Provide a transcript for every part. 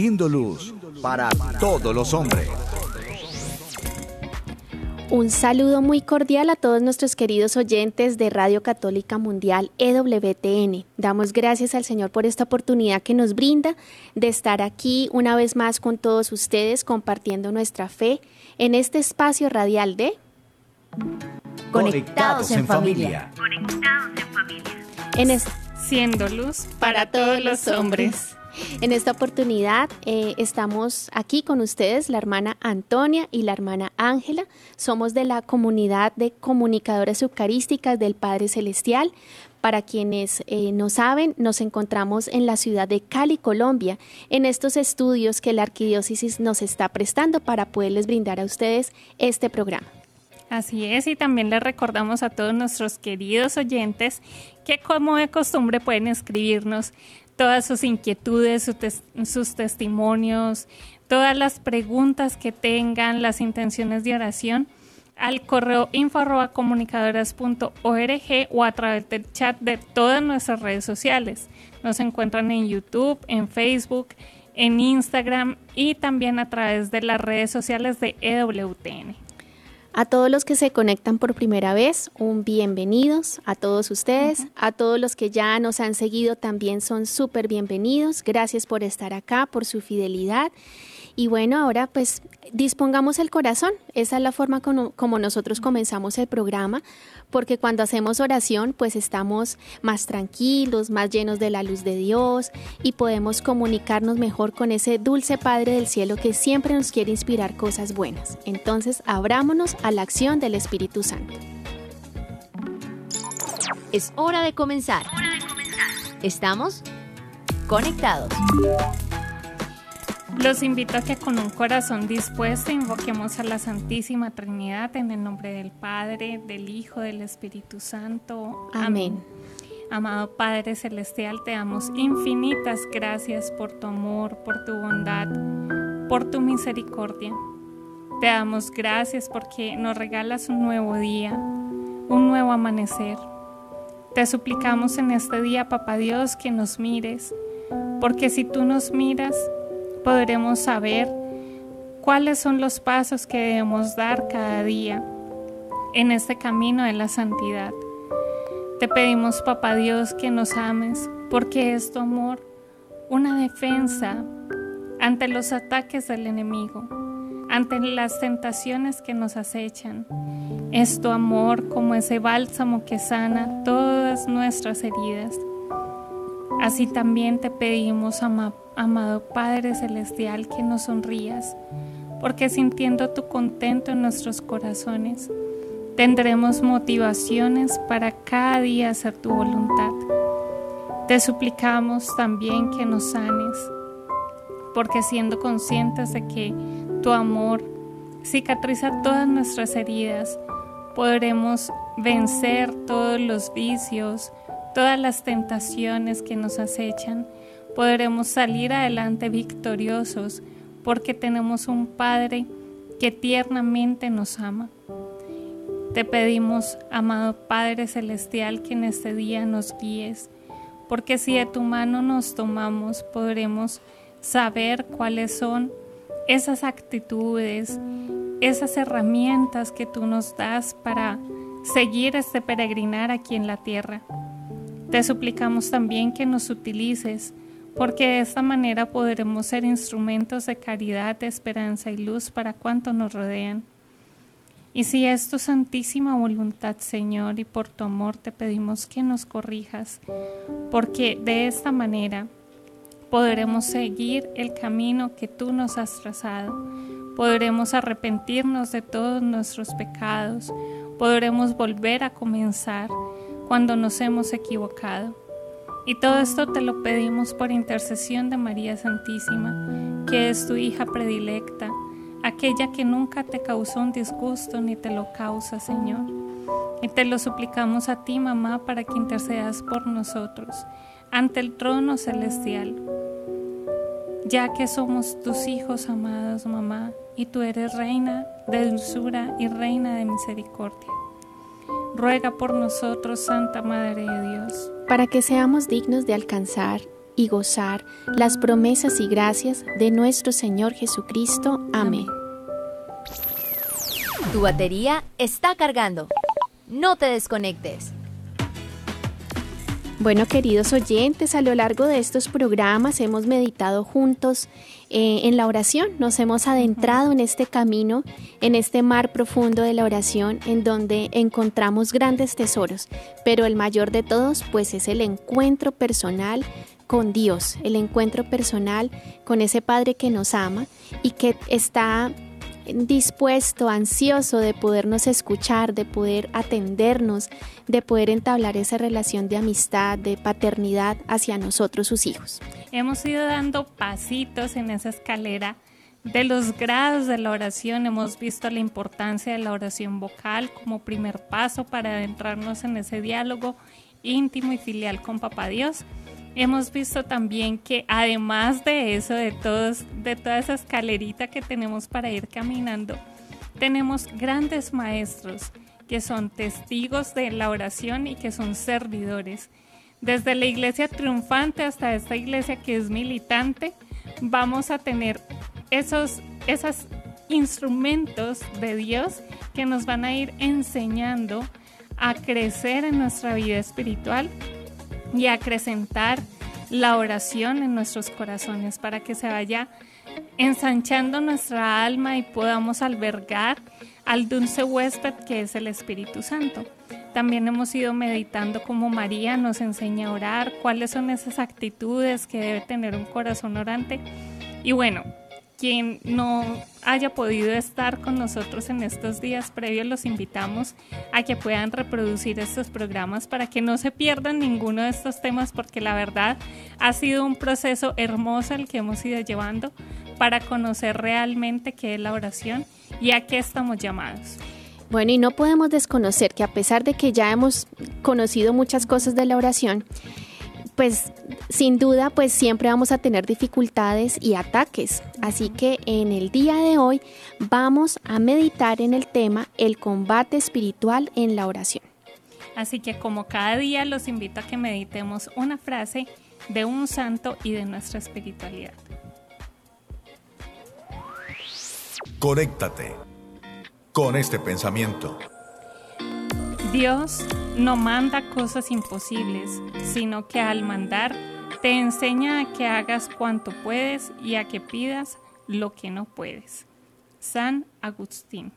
Siendo luz para todos los hombres. Un saludo muy cordial a todos nuestros queridos oyentes de Radio Católica Mundial EWTN. Damos gracias al Señor por esta oportunidad que nos brinda de estar aquí una vez más con todos ustedes compartiendo nuestra fe en este espacio radial de Conectados en familia. en es- siendo luz para todos los hombres. En esta oportunidad eh, estamos aquí con ustedes, la hermana Antonia y la hermana Ángela. Somos de la comunidad de comunicadoras eucarísticas del Padre Celestial. Para quienes eh, no saben, nos encontramos en la ciudad de Cali, Colombia, en estos estudios que la arquidiócesis nos está prestando para poderles brindar a ustedes este programa. Así es, y también les recordamos a todos nuestros queridos oyentes que como de costumbre pueden escribirnos todas sus inquietudes, sus testimonios, todas las preguntas que tengan, las intenciones de oración al correo info arroba comunicadoras.org o a través del chat de todas nuestras redes sociales. Nos encuentran en YouTube, en Facebook, en Instagram y también a través de las redes sociales de EWTN. A todos los que se conectan por primera vez, un bienvenidos a todos ustedes. A todos los que ya nos han seguido también son súper bienvenidos. Gracias por estar acá, por su fidelidad. Y bueno, ahora pues dispongamos el corazón. Esa es la forma como, nosotros comenzamos el programa, porque cuando hacemos oración pues estamos más tranquilos, más llenos de la luz de Dios y podemos comunicarnos mejor con ese dulce Padre del Cielo que siempre nos quiere inspirar cosas buenas. Entonces, abrámonos a la acción del Espíritu Santo. Es hora de comenzar. Estamos conectados. Los invito a que con un corazón dispuesto invoquemos a la Santísima Trinidad en el nombre del Padre, del Hijo, del Espíritu Santo. Amén. Amado Padre Celestial, te damos infinitas gracias por tu amor, por tu bondad, por tu misericordia. Te damos gracias porque nos regalas un nuevo día, un nuevo amanecer. Te suplicamos en este día, Papá Dios, que nos mires, porque si tú nos miras, podremos saber cuáles son los pasos que debemos dar cada día en este camino de la santidad. Te pedimos, Papá Dios, que nos ames, porque es tu amor una defensa ante los ataques del enemigo, ante las tentaciones que nos acechan. Es tu amor como ese bálsamo que sana todas nuestras heridas. Así también te pedimos, ama- amado Padre Celestial, que nos sonrías, porque sintiendo tu contento en nuestros corazones, tendremos motivaciones para cada día hacer tu voluntad. Te suplicamos también que nos sanes, porque siendo conscientes de que tu amor cicatriza todas nuestras heridas, podremos vencer todos los vicios, todas las tentaciones que nos acechan, podremos salir adelante victoriosos, porque tenemos un Padre que tiernamente nos ama. Te pedimos, amado Padre Celestial, que en este día nos guíes, porque si de tu mano nos tomamos, podremos saber cuáles son esas actitudes, esas herramientas que tú nos das para seguir este peregrinar aquí en la tierra. Te suplicamos también que nos utilices, porque de esta manera podremos ser instrumentos de caridad, de esperanza y luz para cuantos nos rodean. Y si es tu santísima voluntad, Señor, y por tu amor te pedimos que nos corrijas, porque de esta manera podremos seguir el camino que tú nos has trazado, podremos arrepentirnos de todos nuestros pecados, podremos volver a comenzar cuando nos hemos equivocado. Y todo esto te lo pedimos por intercesión de María Santísima, que es tu hija predilecta, aquella que nunca te causó un disgusto ni te lo causa, Señor. Y te lo suplicamos a ti, mamá, para que intercedas por nosotros ante el trono celestial. Ya que somos tus hijos amados, mamá, y tú eres reina de dulzura y reina de misericordia. Ruega por nosotros, Santa Madre de Dios. Para que seamos dignos de alcanzar y gozar las promesas y gracias de nuestro Señor Jesucristo. Amén. Tu batería está cargando. No te desconectes. Bueno, queridos oyentes, a lo largo de estos programas hemos meditado juntos eh, en la oración, nos hemos adentrado en este camino, en este mar profundo de la oración, en donde encontramos grandes tesoros, pero el mayor de todos pues es el encuentro personal con Dios, el encuentro personal con ese Padre que nos ama y que está dispuesto, ansioso de podernos escuchar, de poder atendernos, de poder entablar esa relación de amistad, de paternidad hacia nosotros, sus hijos. Hemos ido dando pasitos en esa escalera de los grados de la oración. Hemos visto la importancia de la oración vocal como primer paso para adentrarnos en ese diálogo íntimo y filial con Papá Dios hemos visto también que además de eso, de, todos, de toda esa escalerita que tenemos para ir caminando, tenemos grandes maestros que son testigos de la oración y que son servidores. Desde la iglesia triunfante hasta esta iglesia que es militante, vamos a tener esos, esos instrumentos de Dios que nos van a ir enseñando a crecer en nuestra vida espiritual y acrecentar la oración en nuestros corazones para que se vaya ensanchando nuestra alma y podamos albergar al dulce huésped que es el Espíritu Santo. También hemos ido meditando cómo María nos enseña a orar, cuáles son esas actitudes que debe tener un corazón orante. Y bueno, quien no haya podido estar con nosotros en estos días previos, los invitamos a que puedan reproducir estos programas para que no se pierdan ninguno de estos temas, porque la verdad ha sido un proceso hermoso el que hemos ido llevando para conocer realmente qué es la oración y a qué estamos llamados. Bueno, y no podemos desconocer que a pesar de que ya hemos conocido muchas cosas de la oración, pues sin duda pues siempre vamos a tener dificultades y ataques. Así que en el día de hoy vamos a meditar en el tema el combate espiritual en la oración. Así que como cada día los invito a que meditemos una frase de un santo y de nuestra espiritualidad. Conéctate con este pensamiento. Dios no manda cosas imposibles, sino que al mandar te enseña a que hagas cuanto puedes y a que pidas lo que no puedes. San Agustín.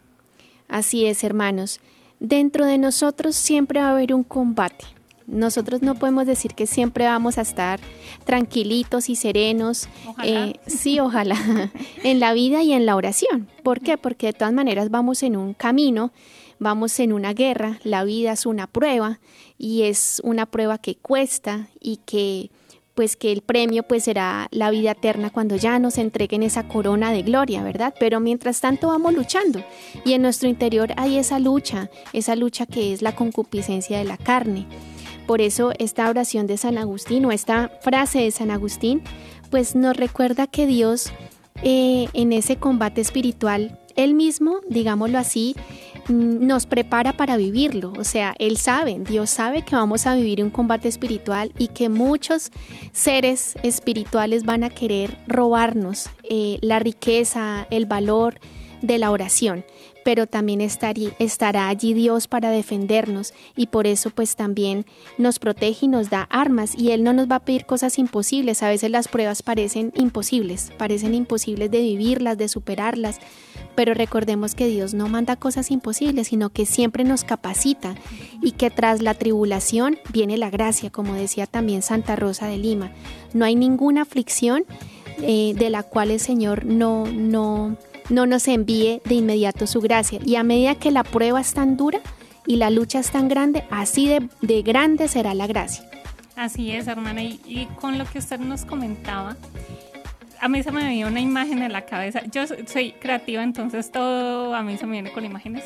Así es, hermanos. Dentro de nosotros siempre va a haber un combate. Nosotros no podemos decir que siempre vamos a estar tranquilitos y serenos. Eh, sí, ojalá. en la vida y en la oración. ¿Por qué? Porque de todas maneras vamos en un camino vamos en una guerra, la vida es una prueba y es una prueba que cuesta y que pues que el premio pues será la vida eterna cuando ya nos entreguen esa corona de gloria, ¿verdad? Pero mientras tanto vamos luchando y en nuestro interior hay esa lucha, esa lucha que es la concupiscencia de la carne. Por eso esta oración de San Agustín o esta frase de San Agustín pues nos recuerda que Dios eh, en ese combate espiritual, Él mismo, digámoslo así, nos prepara para vivirlo. O sea, Él sabe, Dios sabe que vamos a vivir un combate espiritual y que muchos seres espirituales van a querer robarnos eh, la riqueza, el valor de la oración pero también estará allí Dios para defendernos y por eso pues también nos protege y nos da armas y Él no nos va a pedir cosas imposibles. A veces las pruebas parecen imposibles, parecen imposibles de vivirlas, de superarlas, pero recordemos que Dios no manda cosas imposibles, sino que siempre nos capacita y que tras la tribulación viene la gracia, como decía también Santa Rosa de Lima. No hay ninguna aflicción eh, de la cual el Señor no, no no nos envíe de inmediato su gracia. Y a medida que la prueba es tan dura y la lucha es tan grande, así de, grande será la gracia. Así es, hermana. Y, con lo que usted nos comentaba, a mí se me viene una imagen en la cabeza. Yo soy creativa, entonces todo a mí se me viene con imágenes.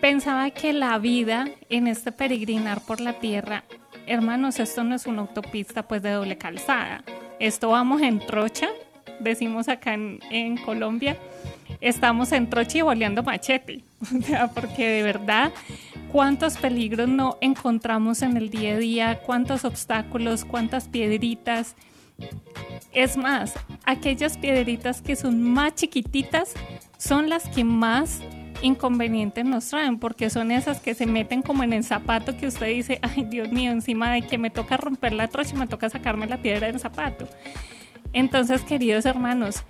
Pensaba que la vida en este peregrinar por la tierra, hermanos, esto no es una autopista pues de doble calzada. Esto vamos en trocha, decimos acá en Colombia, estamos en trocha y boleando machete. Porque de verdad, cuántos peligros no encontramos en el día a día, cuántos obstáculos, cuántas piedritas es más, aquellas piedritas que son más chiquititas son las que más inconvenientes nos traen, porque son esas que se meten como en el zapato que usted dice, ay Dios mío, encima de que me toca romper la trocha me toca sacarme la piedra del zapato. Entonces, queridos hermanos,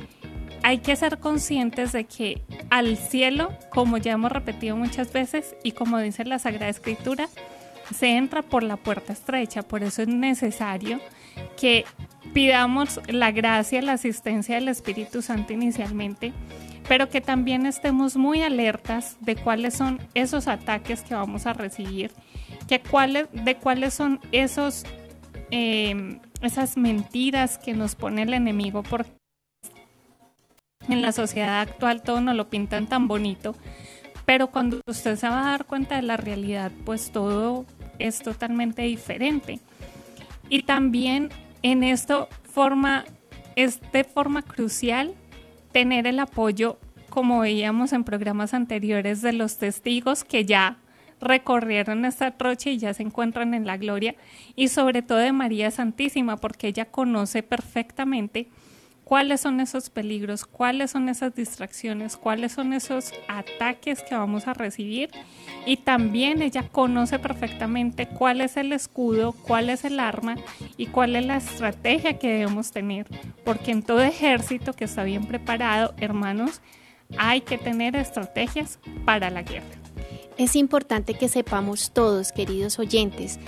hay que ser conscientes de que al cielo, como ya hemos repetido muchas veces y como dice la Sagrada Escritura, se entra por la puerta estrecha, por eso es necesario que pidamos la gracia, la asistencia del Espíritu Santo inicialmente, pero que también estemos muy alertas de cuáles son esos ataques que vamos a recibir, cuáles, de cuáles son esos, em, esas mentiras que nos pone el enemigo, en la sociedad actual todo nos lo pintan tan bonito, pero cuando usted se va a dar cuenta de la realidad, pues todo es totalmente diferente. Y también en esto forma, es de forma crucial tener el apoyo, como veíamos en programas anteriores, de los testigos que ya recorrieron esta trocha y ya se encuentran en la gloria, y sobre todo de María Santísima, porque ella conoce perfectamente cuáles son esos peligros, cuáles son esas distracciones, cuáles son esos ataques que vamos a recibir. Y también ella conoce perfectamente cuál es el escudo, cuál es el arma y cuál es la estrategia que debemos tener. Porque en todo ejército que está bien preparado, hermanos, hay que tener estrategias para la guerra. Es importante que sepamos todos, queridos oyentes,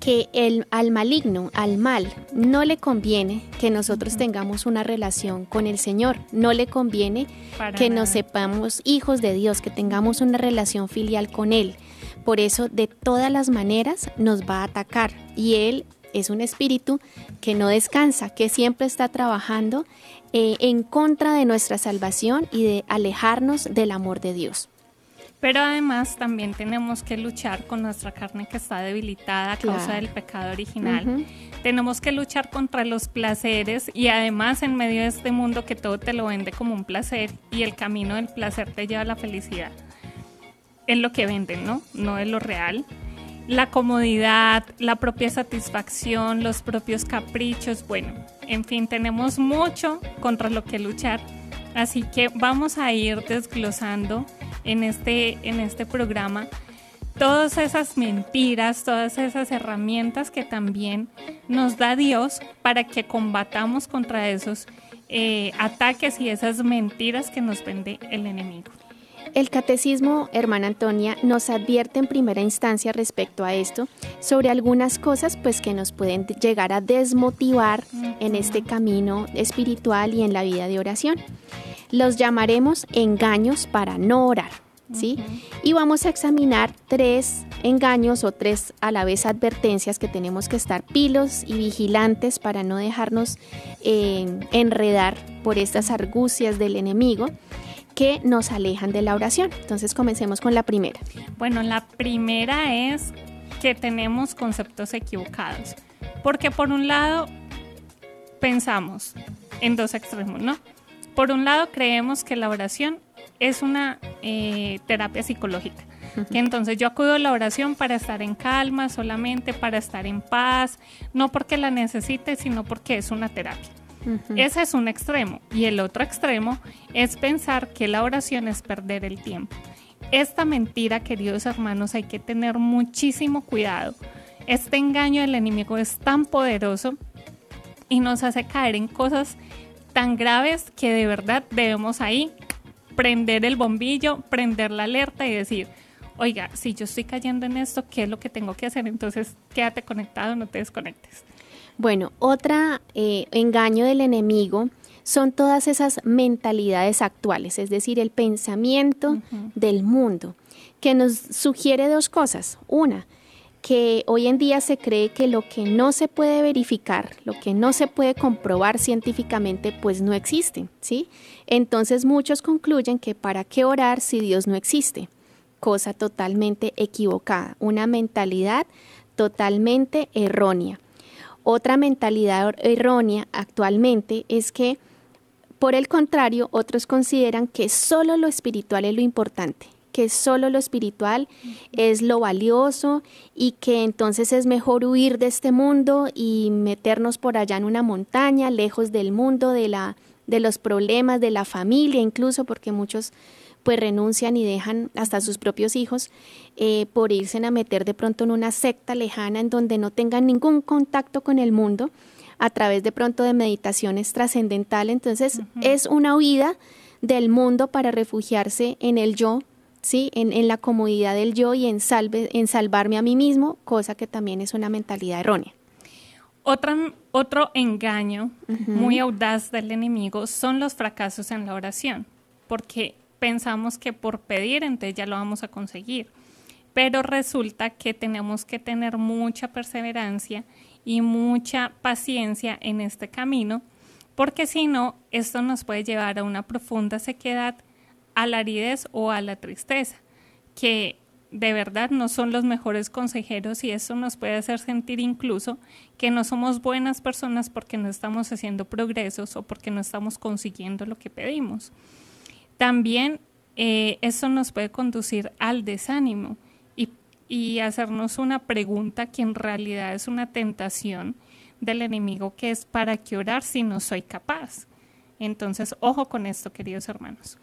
que el, al maligno, al mal, no le conviene que nosotros tengamos una relación con el Señor, no le conviene que nos sepamos hijos de Dios, que tengamos una relación filial con Él. Por eso, de todas las maneras, nos va a atacar y Él es un espíritu que no descansa, que siempre está trabajando eh, en contra de nuestra salvación y de alejarnos del amor de Dios. Pero además también tenemos que luchar con nuestra carne que está debilitada a causa del pecado original. Tenemos que luchar contra los placeres y además en medio de este mundo que todo te lo vende como un placer y el camino del placer te lleva a la felicidad. Es lo que venden, ¿no? No es lo real. La comodidad, la propia satisfacción, los propios caprichos, bueno, en fin, tenemos mucho contra lo que luchar. Así que vamos a ir desglosando en este, en este programa todas esas mentiras, todas esas herramientas que también nos da Dios para que combatamos contra esos eh, ataques y esas mentiras que nos vende el enemigo. El catecismo, hermana Antonia, nos advierte en primera instancia respecto a esto sobre algunas cosas pues que nos pueden llegar a desmotivar en este camino espiritual y en la vida de oración. Los llamaremos engaños para no orar. ¿Sí? Y vamos a examinar tres engaños o tres a la vez advertencias que tenemos que estar pilos y vigilantes para no dejarnos eh, enredar por estas argucias del enemigo que nos alejan de la oración. Entonces comencemos con la primera. Bueno, la primera es que tenemos conceptos equivocados. Porque por un lado pensamos en dos extremos, ¿no? Por un lado, creemos que la oración es una eh, terapia psicológica. Que entonces yo acudo a la oración para estar en calma, solamente para estar en paz, no porque la necesite, sino porque es una terapia. Ese es un extremo. Y el otro extremo es pensar que la oración es perder el tiempo. Esta mentira, queridos hermanos, hay que tener muchísimo cuidado. Este engaño del enemigo es tan poderoso y nos hace caer en cosas tan graves que de verdad debemos ahí prender el bombillo, prender la alerta y decir, oiga, si yo estoy cayendo en esto, ¿qué es lo que tengo que hacer? Entonces, quédate conectado, no te desconectes. Bueno, otra eh, engaño del enemigo son todas esas mentalidades actuales, es decir, el pensamiento del mundo, que nos sugiere dos cosas. Una, que hoy en día se cree que lo que no se puede verificar, lo que no se puede comprobar científicamente, pues no existe, ¿sí? Entonces muchos concluyen que para qué orar si Dios no existe, cosa totalmente equivocada, una mentalidad totalmente errónea. Otra mentalidad errónea actualmente es que, por el contrario, otros consideran que solo lo espiritual es lo importante, que solo lo espiritual es lo valioso y que entonces es mejor huir de este mundo y meternos por allá en una montaña, lejos del mundo, de, la, de los problemas, de la familia, incluso porque muchos pues renuncian y dejan hasta sus propios hijos eh, por irse a meter de pronto en una secta lejana en donde no tengan ningún contacto con el mundo a través de pronto de meditaciones trascendentales. Entonces es una huida del mundo para refugiarse en el yo, ¿sí? En, la comodidad del yo y en, salve, en salvarme a mí mismo, cosa que también es una mentalidad errónea. otro engaño muy audaz del enemigo son los fracasos en la oración, porque pensamos que por pedir entonces ya lo vamos a conseguir, pero resulta que tenemos que tener mucha perseverancia y mucha paciencia en este camino, porque si no, esto nos puede llevar a una profunda sequedad a la aridez o a la tristeza, que de verdad no son los mejores consejeros y eso nos puede hacer sentir incluso que no somos buenas personas porque no estamos haciendo progresos o porque no estamos consiguiendo lo que pedimos. También eh, eso nos puede conducir al desánimo y, y hacernos una pregunta que en realidad es una tentación del enemigo que es para qué orar si no soy capaz. Entonces, ojo con esto, queridos hermanos.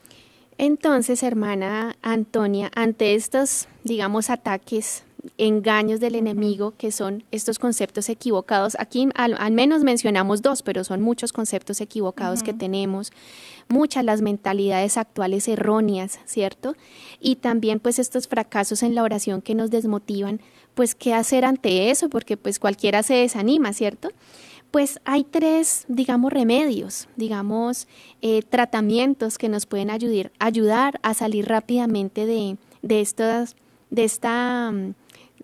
Entonces, hermana Antonia, ante estos, digamos, ataques, engaños del enemigo, que son estos conceptos equivocados, aquí al, menos mencionamos dos, pero son muchos conceptos equivocados que tenemos, muchas las mentalidades actuales erróneas, ¿cierto? Y también pues estos fracasos en la oración que nos desmotivan, pues qué hacer ante eso, porque pues cualquiera se desanima, ¿cierto? Pues hay tres, digamos, remedios, digamos, eh, tratamientos que nos pueden ayudar, ayudar a salir rápidamente de, de, estas, de esta, mm,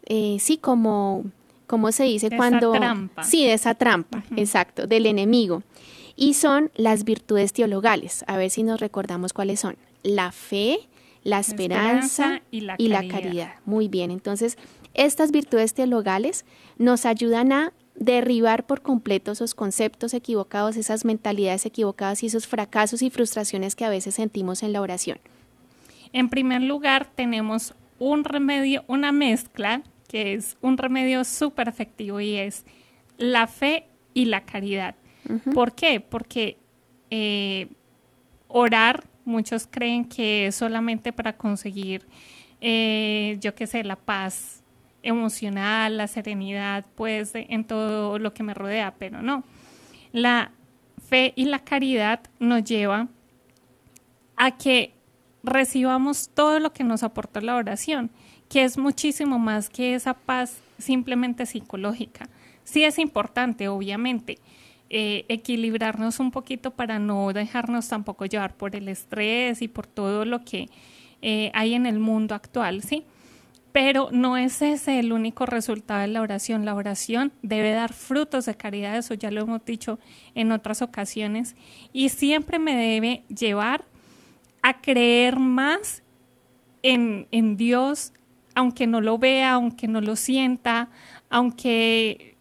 eh, sí, como, ¿cómo se dice? cuando... trampa. Sí, de esa trampa, exacto, del enemigo. Y son las virtudes teologales. A ver si nos recordamos cuáles son. La fe, la esperanza, y, la, y la caridad. Muy bien, entonces estas virtudes teologales nos ayudan a derribar por completo esos conceptos equivocados, esas mentalidades equivocadas y esos fracasos y frustraciones que a veces sentimos en la oración. En primer lugar, tenemos un remedio, una mezcla que es un remedio súper efectivo y es la fe y la caridad. ¿Por qué? Porque eh, orar, muchos creen que es solamente para conseguir, eh, yo qué sé, la paz emocional, la serenidad, pues, en todo lo que me rodea, pero no. La fe y la caridad nos lleva a que recibamos todo lo que nos aporta la oración, que es muchísimo más que esa paz simplemente psicológica. Sí es importante, obviamente, eh, equilibrarnos un poquito para no dejarnos tampoco llevar por el estrés y por todo lo que eh, hay en el mundo actual, ¿sí? Pero no es ese el único resultado de la oración. La oración debe dar frutos de caridad, eso ya lo hemos dicho en otras ocasiones, y siempre me debe llevar a creer más en, en Dios, aunque no lo vea, aunque no lo sienta, aunque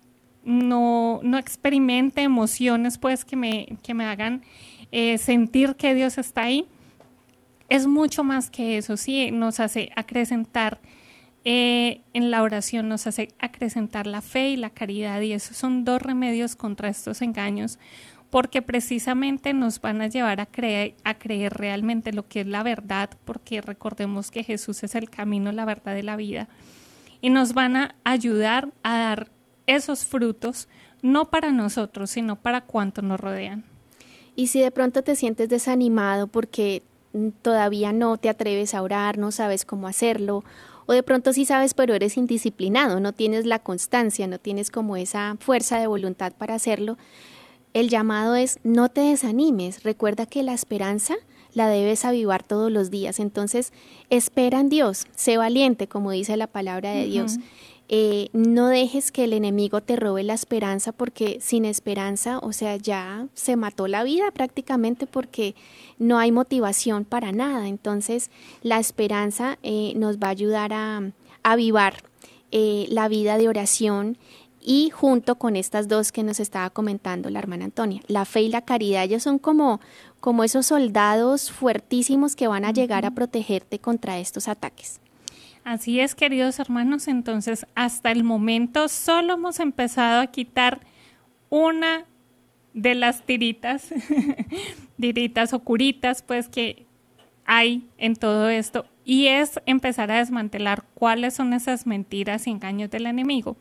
no, no experimente emociones pues que me, que me hagan eh, sentir que Dios está ahí. Es mucho más que eso, sí, nos hace acrecentar eh, en la oración nos hace acrecentar la fe y la caridad y esos son dos remedios contra estos engaños porque precisamente nos van a llevar a creer, a creer realmente lo que es la verdad, porque recordemos que Jesús es el camino, la verdad de la vida, y nos van a ayudar a dar esos frutos, no para nosotros, sino para cuantos nos rodean. Y si de pronto te sientes desanimado porque todavía no te atreves a orar, no sabes cómo hacerlo, o de pronto sí sabes, pero eres indisciplinado, no tienes la constancia, no tienes como esa fuerza de voluntad para hacerlo. El llamado es no te desanimes, recuerda que la esperanza la debes avivar todos los días, entonces espera en Dios, sé valiente, como dice la palabra de Dios. Eh, no dejes que el enemigo te robe la esperanza porque sin esperanza, o sea, ya se mató la vida prácticamente porque no hay motivación para nada. Entonces, la esperanza eh, nos va a ayudar a, avivar eh, la vida de oración y junto con estas dos que nos estaba comentando la hermana Antonia, la fe y la caridad, ellos son como, como esos soldados fuertísimos que van a llegar a protegerte contra estos ataques. Así es, queridos hermanos, entonces hasta el momento solo hemos empezado a quitar una de las tiritas, tiritas o curitas, pues que hay en todo esto, y es empezar a desmantelar cuáles son esas mentiras y engaños del enemigo.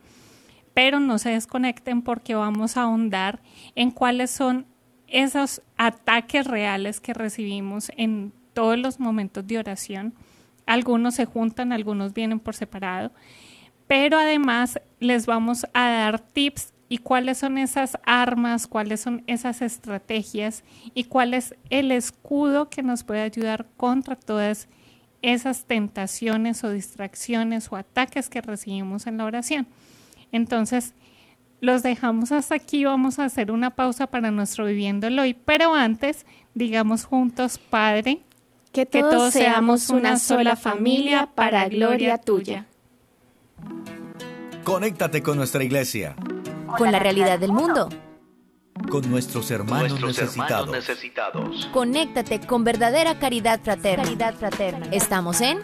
Pero no se desconecten porque vamos a ahondar en cuáles son esos ataques reales que recibimos en todos los momentos de oración algunos se juntan, algunos vienen por separado, pero además les vamos a dar tips y cuáles son esas armas, cuáles son esas estrategias y cuál es el escudo que nos puede ayudar contra todas esas tentaciones o distracciones o ataques que recibimos en la oración. Entonces, los dejamos hasta aquí, vamos a hacer una pausa para nuestro viviéndolo hoy, pero antes, digamos juntos, Padre, que todos, seamos una sola familia para gloria tuya. Conéctate con nuestra iglesia. Con la realidad del mundo. Con nuestros hermanos, necesitados. Conéctate con verdadera caridad fraterna. Caridad fraterna. Estamos en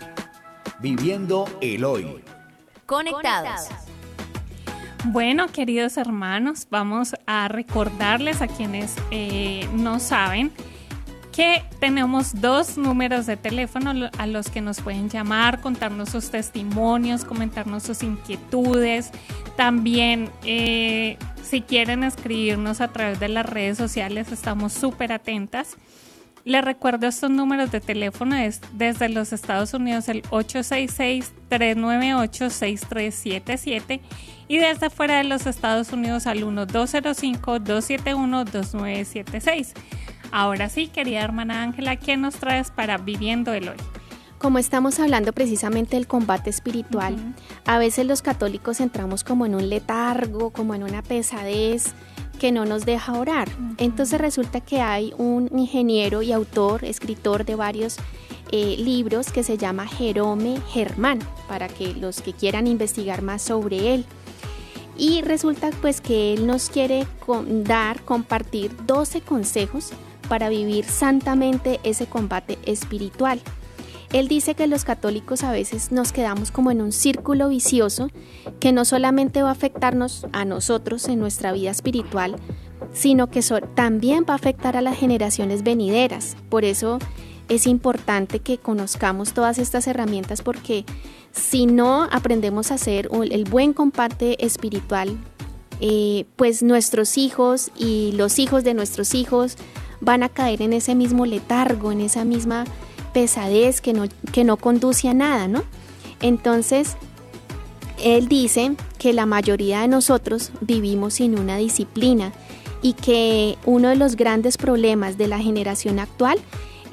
Viviendo el Hoy. Conectados. Bueno, queridos hermanos, vamos a recordarles a quienes eh, no saben que tenemos dos números de teléfono a los que nos pueden llamar, contarnos sus testimonios, comentarnos sus inquietudes. También, eh, si quieren escribirnos a través de las redes sociales, estamos súper atentas. Les recuerdo estos números de teléfono es desde los Estados Unidos el 866-398-6377 y desde fuera de los Estados Unidos al 1205-271-2976. Ahora sí, querida hermana Ángela, ¿qué nos traes para viviendo el hoy? Como estamos hablando precisamente del combate espiritual, a veces los católicos entramos como en un letargo, como en una pesadez que no nos deja orar. Entonces resulta que hay un ingeniero y autor, escritor de varios eh, libros que se llama Jerome Germán, para que los que quieran investigar más sobre él. Y resulta pues que él nos quiere dar, compartir 12 consejos para vivir santamente ese combate espiritual. Él dice que los católicos a veces nos quedamos como en un círculo vicioso que no solamente va a afectarnos a nosotros en nuestra vida espiritual, sino que también va a afectar a las generaciones venideras. Por eso es importante que conozcamos todas estas herramientas porque si no aprendemos a hacer el buen combate espiritual, eh, pues nuestros hijos y los hijos de nuestros hijos van a caer en ese mismo letargo, en esa misma pesadez que no, que no conduce a nada, ¿no? Entonces, él dice que la mayoría de nosotros vivimos sin una disciplina y que uno de los grandes problemas de la generación actual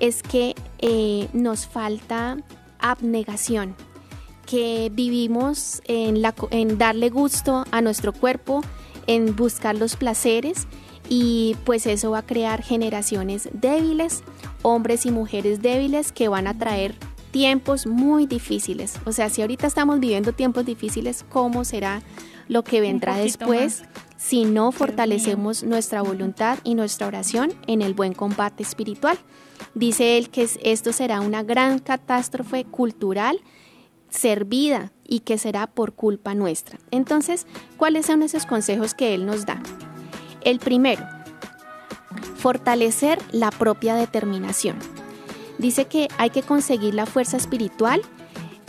es que eh, nos falta abnegación, que vivimos en, la, en darle gusto a nuestro cuerpo, en buscar los placeres y pues eso va a crear generaciones débiles, hombres y mujeres débiles que van a traer tiempos muy difíciles. O sea, si ahorita estamos viviendo tiempos difíciles, ¿cómo será lo que vendrá después si no fortalecemos nuestra voluntad y nuestra oración en el buen combate espiritual? Dice él que esto será una gran catástrofe cultural servida y que será por culpa nuestra. Entonces, ¿cuáles son esos consejos que él nos da? El primero, fortalecer la propia determinación. Dice que hay que conseguir la fuerza espiritual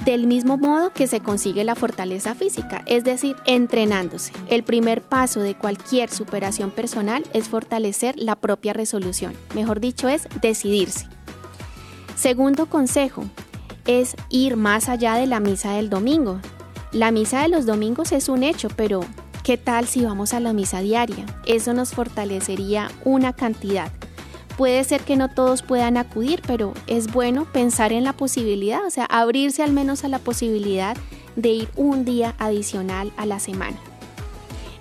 del mismo modo que se consigue la fortaleza física, es decir, entrenándose. El primer paso de cualquier superación personal es fortalecer la propia resolución, mejor dicho es decidirse. Segundo consejo es ir más allá de la misa del domingo. La misa de los domingos es un hecho, pero ¿Qué tal si vamos a la misa diaria? Eso nos fortalecería una cantidad. Puede ser que no todos puedan acudir, pero es bueno pensar en la posibilidad, o sea, abrirse al menos a la posibilidad de ir un día adicional a la semana.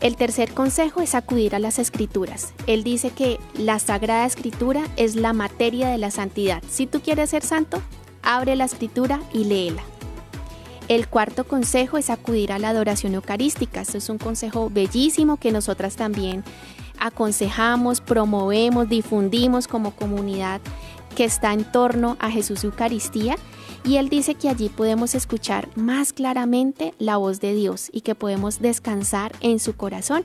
El tercer consejo es acudir a las escrituras. Él dice que la Sagrada Escritura es la materia de la santidad. Si tú quieres ser santo, abre la escritura y léela. El cuarto consejo es acudir a la adoración eucarística. Esto es un consejo bellísimo que nosotras también aconsejamos, promovemos, difundimos como comunidad que está en torno a Jesús Eucaristía y él dice que allí podemos escuchar más claramente la voz de Dios y que podemos descansar en su corazón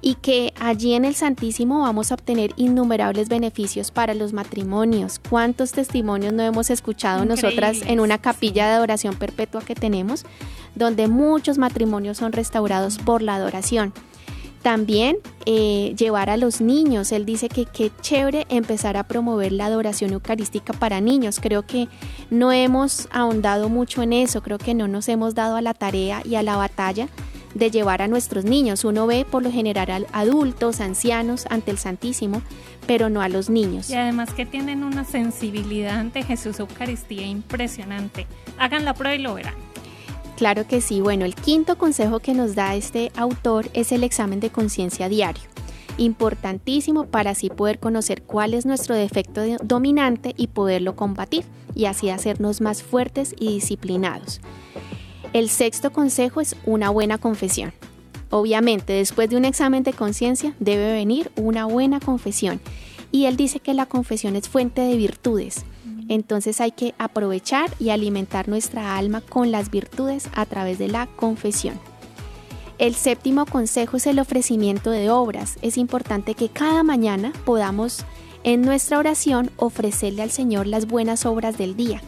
y que allí en el Santísimo vamos a obtener innumerables beneficios para los matrimonios. ¿Cuántos testimonios no hemos escuchado nosotras en una capilla de adoración perpetua que tenemos, donde muchos matrimonios son restaurados por la adoración? También eh, llevar a los niños. Él dice que qué chévere empezar a promover la adoración eucarística para niños. Creo que no hemos ahondado mucho en eso, creo que no nos hemos dado a la tarea y a la batalla de llevar a nuestros niños. Uno ve por lo general adultos, ancianos ante el Santísimo, pero no a los niños. Y además que tienen una sensibilidad ante Jesús Eucaristía impresionante. Hagan la prueba y lo verán. Claro que sí. Bueno, el quinto consejo que nos da este autor es el examen de conciencia diario. Importantísimo para así poder conocer cuál es nuestro defecto dominante y poderlo combatir y así hacernos más fuertes y disciplinados. El sexto consejo es una buena confesión. Obviamente, después de un examen de conciencia debe venir una buena confesión. Y él dice que la confesión es fuente de virtudes. Entonces hay que aprovechar y alimentar nuestra alma con las virtudes a través de la confesión. El séptimo consejo es el ofrecimiento de obras. Es importante que cada mañana podamos en nuestra oración ofrecerle al Señor las buenas obras del día.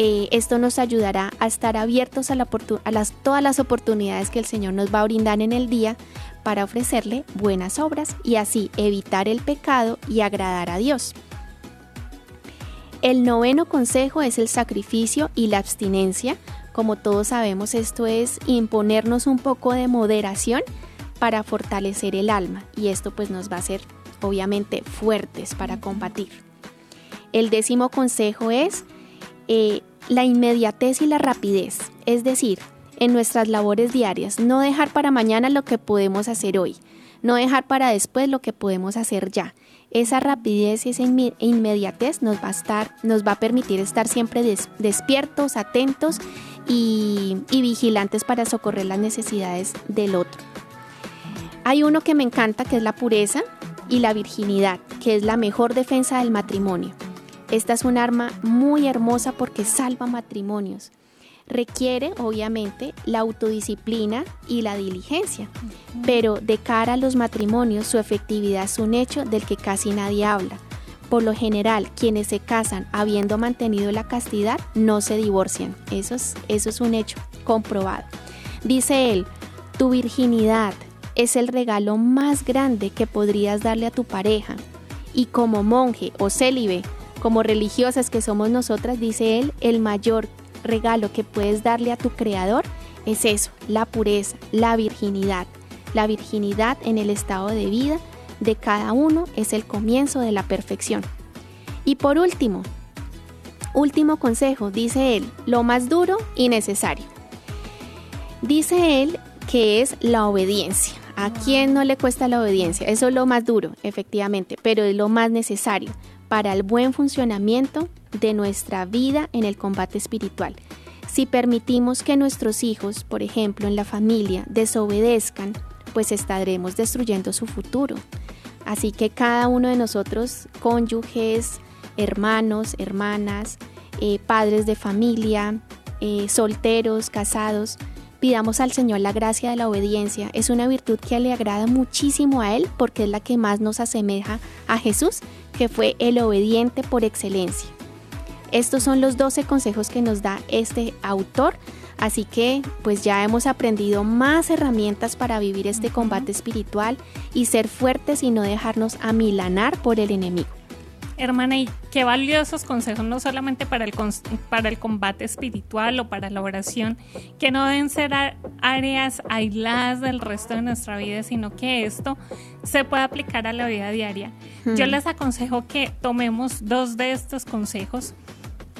Eh, esto nos ayudará a estar abiertos a, a las, todas las oportunidades que el Señor nos va a brindar en el día para ofrecerle buenas obras y así evitar el pecado y agradar a Dios. El noveno consejo es el sacrificio y la abstinencia. Como todos sabemos, esto es imponernos un poco de moderación para fortalecer el alma y esto pues nos va a hacer obviamente fuertes para combatir. El décimo consejo es eh, la inmediatez y la rapidez, es decir, en nuestras labores diarias, no dejar para mañana lo que podemos hacer hoy, no dejar para después lo que podemos hacer ya esa rapidez y esa inmediatez nos va a, estar, nos va a permitir estar siempre despiertos, atentos y, y vigilantes para socorrer las necesidades del otro. Hay uno que me encanta que es la pureza y la virginidad, que es la mejor defensa del matrimonio. Esta es un arma muy hermosa porque salva matrimonios requiere obviamente la autodisciplina y la diligencia, pero de cara a los matrimonios su efectividad es un hecho del que casi nadie habla. Por lo general, quienes se casan habiendo mantenido la castidad no se divorcian. Eso es, eso es un hecho comprobado. Dice él, tu virginidad es el regalo más grande que podrías darle a tu pareja. Y como monje o célibe, como religiosas que somos nosotras, dice él, el mayor regalo que puedes darle a tu creador es eso, la pureza, la virginidad. La virginidad en el estado de vida de cada uno es el comienzo de la perfección. Y por último, último consejo, dice él, lo más duro y necesario. Dice él que es la obediencia. ¿A quién no le cuesta la obediencia? Eso es lo más duro, efectivamente, pero es lo más necesario para el buen funcionamiento de nuestra vida en el combate espiritual. Si permitimos que nuestros hijos, por ejemplo, en la familia, desobedezcan, pues estaremos destruyendo su futuro. Así que cada uno de nosotros, cónyuges, hermanos, hermanas, eh, padres de familia, eh, solteros, casados, pidamos al Señor la gracia de la obediencia. Es una virtud que le agrada muchísimo a Él porque es la que más nos asemeja a Jesús, que fue el obediente por excelencia. Estos son los 12 consejos que nos da este autor. Así que pues ya hemos aprendido más herramientas para vivir este combate espiritual y ser fuertes y no dejarnos amilanar por el enemigo. Hermana, y qué valiosos consejos, no solamente para el, para el combate espiritual o para la oración, que no deben ser áreas aisladas del resto de nuestra vida, sino que esto se puede aplicar a la vida diaria. Yo les aconsejo que tomemos dos de estos consejos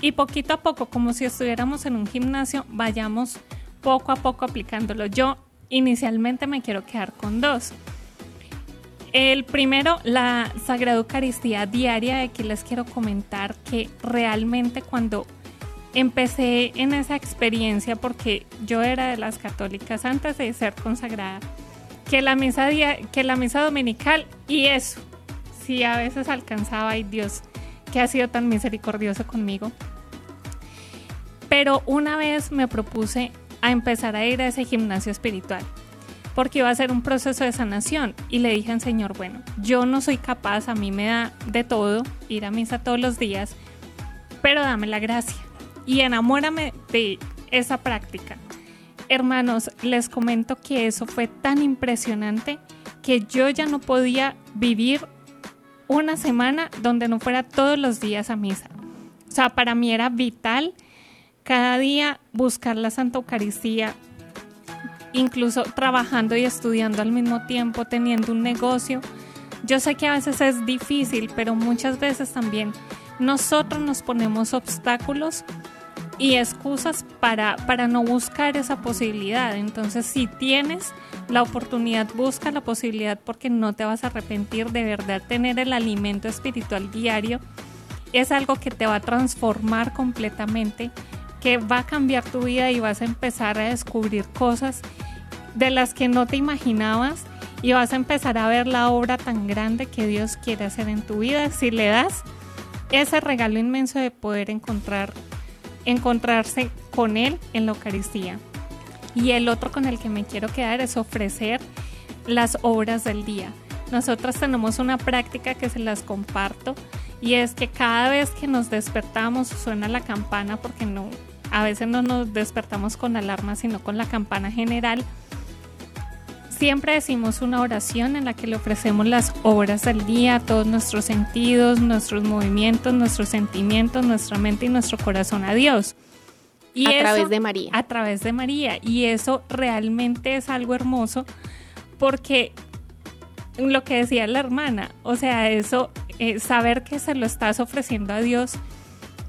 y poquito a poco, como si estuviéramos en un gimnasio, vayamos poco a poco aplicándolo. Yo inicialmente me quiero quedar con dos. El primero, la Sagrada Eucaristía diaria. Aquí les quiero comentar que realmente cuando empecé en esa experiencia, porque yo era de las católicas antes de ser consagrada, que la misa, que la dominical y eso, si a veces alcanzaba, ay Dios, que ha sido tan misericordioso conmigo. Pero una vez me propuse a empezar a ir a ese gimnasio espiritual porque iba a ser un proceso de sanación. Y le dije al Señor, bueno, yo no soy capaz, a mí me da de todo ir a misa todos los días, pero dame la gracia y enamórame de esa práctica. Hermanos, les comento que eso fue tan impresionante que yo ya no podía vivir una semana donde no fuera todos los días a misa. O sea, para mí era vital cada día buscar la Santa Eucaristía, incluso trabajando y estudiando al mismo tiempo, teniendo un negocio. Yo sé que a veces es difícil, pero muchas veces también nosotros nos ponemos obstáculos y excusas para, para no buscar esa posibilidad. Entonces, si tienes la oportunidad, busca la posibilidad porque no te vas a arrepentir de verdad. Tener el alimento espiritual diario es algo que te va a transformar completamente que va a cambiar tu vida y vas a empezar a descubrir cosas de las que no te imaginabas y vas a empezar a ver la obra tan grande que Dios quiere hacer en tu vida si le das ese regalo inmenso de poder encontrar encontrarse con él en la Eucaristía. Y el otro con el que me quiero quedar es ofrecer las obras del día. Nosotros tenemos una práctica que se las comparto y es que cada vez que nos despertamos suena la campana porque no a veces no nos despertamos con alarma, sino con la campana general. Siempre decimos una oración en la que le ofrecemos las obras del día, todos nuestros sentidos, nuestros movimientos, nuestros sentimientos, nuestra mente y nuestro corazón a Dios. Y a través de María. A través de María. Y eso realmente es algo hermoso porque lo que decía la hermana, o sea, eso, eh, saber que se lo estás ofreciendo a Dios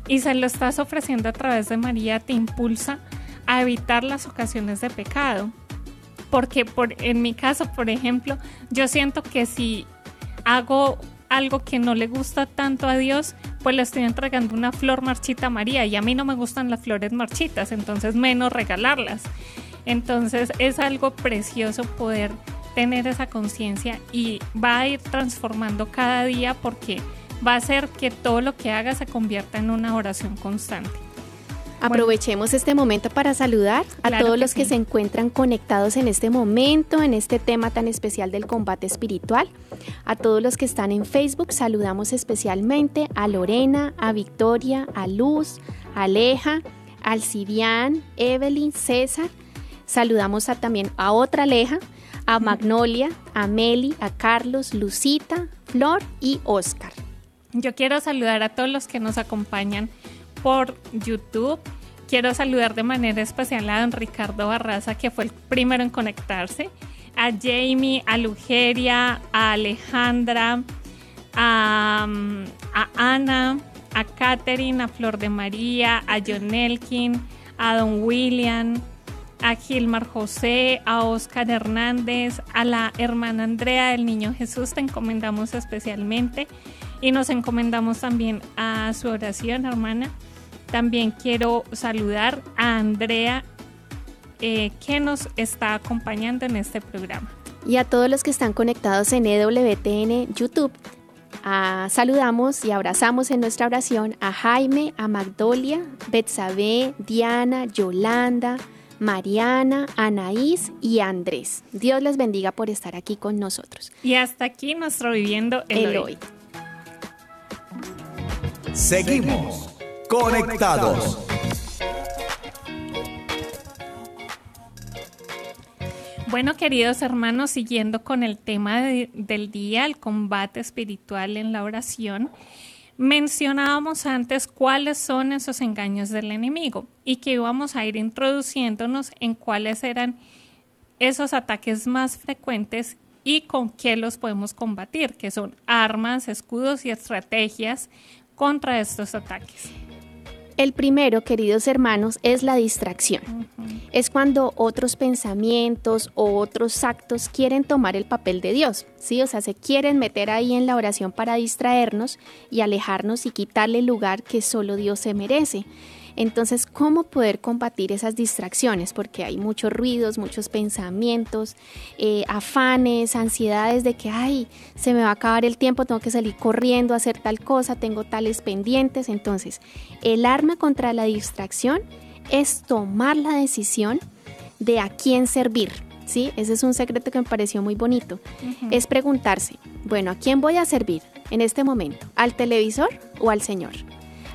y se lo estás ofreciendo a través de María te impulsa a evitar las ocasiones de pecado. Porque por, en mi caso, por ejemplo, yo siento que si hago algo que no le gusta tanto a Dios, pues le estoy entregando una flor marchita a María y a mí no me gustan las flores marchitas, entonces menos regalarlas. Entonces es algo precioso poder tener esa conciencia y va a ir transformando cada día porque va a hacer que todo lo que haga se convierta en una oración constante. Aprovechemos este momento para saludar a todos los que se encuentran conectados en este momento, en este tema tan especial del combate espiritual. A todos los que están en Facebook, saludamos especialmente a Lorena, a Victoria, a Luz, a Aleja, a Alcidian, Evelyn, César. Saludamos a, también a otra Aleja, a Magnolia, a Meli, a Carlos, Lucita, Flor y Oscar. Yo quiero saludar a todos los que nos acompañan por YouTube. Quiero saludar de manera especial a don Ricardo Barraza, que fue el primero en conectarse, a Jamie, a Lugeria, a Alejandra, a, Ana, a Catherine, a Flor de María, a John Elkin, a don William, a Gilmar José, a Oscar Hernández, a la hermana Andrea del Niño Jesús, te encomendamos especialmente y nos encomendamos también a su oración, hermana. También quiero saludar a Andrea eh, que nos está acompañando en este programa. Y a todos los que están conectados en EWTN YouTube. Saludamos y abrazamos en nuestra oración a Jaime, a Magdolia, Betsabe, Diana, Yolanda, Mariana, Anaís y Andrés. Dios les bendiga por estar aquí con nosotros. Y hasta aquí nuestro Viviendo el, hoy. Seguimos conectados. Bueno, queridos hermanos, siguiendo con el tema del día, el combate espiritual en la oración, mencionábamos antes cuáles son esos engaños del enemigo y que íbamos a ir introduciéndonos en cuáles eran esos ataques más frecuentes y con qué los podemos combatir, que son armas, escudos y estrategias contra estos ataques. El primero, queridos hermanos, es la distracción. Es cuando otros pensamientos o otros actos quieren tomar el papel de Dios, ¿sí? O sea, se quieren meter ahí en la oración para distraernos y alejarnos y quitarle el lugar que solo Dios se merece. Entonces, ¿cómo poder combatir esas distracciones? Porque hay muchos ruidos, muchos pensamientos, eh, afanes, ansiedades de que, ay, se me va a acabar el tiempo, tengo que salir corriendo a hacer tal cosa, tengo tales pendientes. Entonces, el arma contra la distracción es tomar la decisión de a quién servir. ¿Sí? Ese es un secreto que me pareció muy bonito. Es preguntarse, bueno, ¿a quién voy a servir en este momento? ¿Al televisor o al Señor?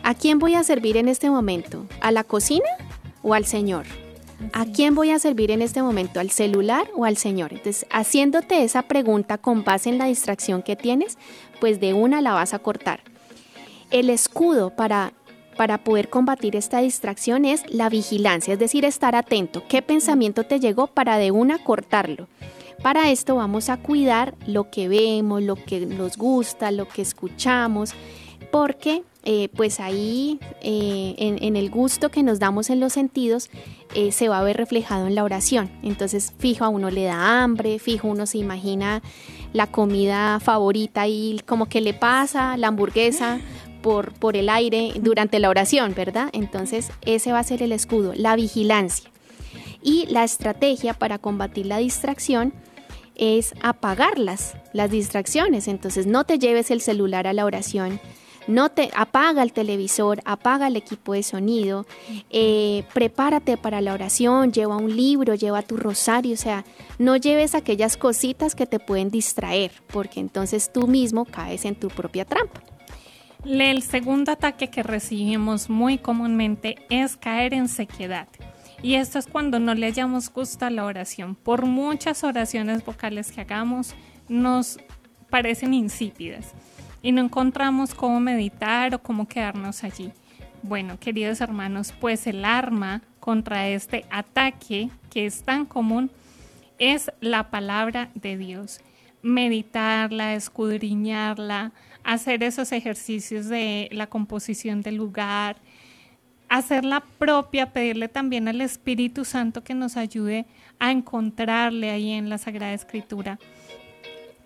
¿A quién voy a servir en este momento? ¿A la cocina o al Señor? ¿A quién voy a servir en este momento? ¿Al celular o al Señor? Entonces, haciéndote esa pregunta con base en la distracción que tienes, pues de una la vas a cortar. El escudo para, para poder combatir esta distracción es la vigilancia, es decir, estar atento. ¿Qué pensamiento te llegó para de una cortarlo? Para esto vamos a cuidar lo que vemos, lo que nos gusta, lo que escuchamos, porque eh, pues ahí eh, en, el gusto que nos damos en los sentidos eh, se va a ver reflejado en la oración. Entonces, fijo, a uno le da hambre, fijo, uno se imagina la comida favorita y como que le pasa la hamburguesa por, por el aire durante la oración, ¿verdad? Entonces, ese va a ser el escudo, la vigilancia. Y la estrategia para combatir la distracción es apagarlas, las distracciones. Entonces, no te lleves el celular a la oración no te apaga el televisor, apaga el equipo de sonido, eh, prepárate para la oración, lleva un libro, lleva tu rosario, o sea, no lleves aquellas cositas que te pueden distraer, porque entonces tú mismo caes en tu propia trampa. El segundo ataque que recibimos muy comúnmente es caer en sequedad. Y esto es cuando no le hayamos gusto a la oración. Por muchas oraciones vocales que hagamos, nos parecen insípidas y no encontramos cómo meditar o cómo quedarnos allí. Bueno, queridos hermanos, pues el arma contra este ataque que es tan común es la palabra de Dios. Meditarla, escudriñarla, hacer esos ejercicios de la composición del lugar, hacerla propia, pedirle también al Espíritu Santo que nos ayude a encontrarle ahí en la Sagrada Escritura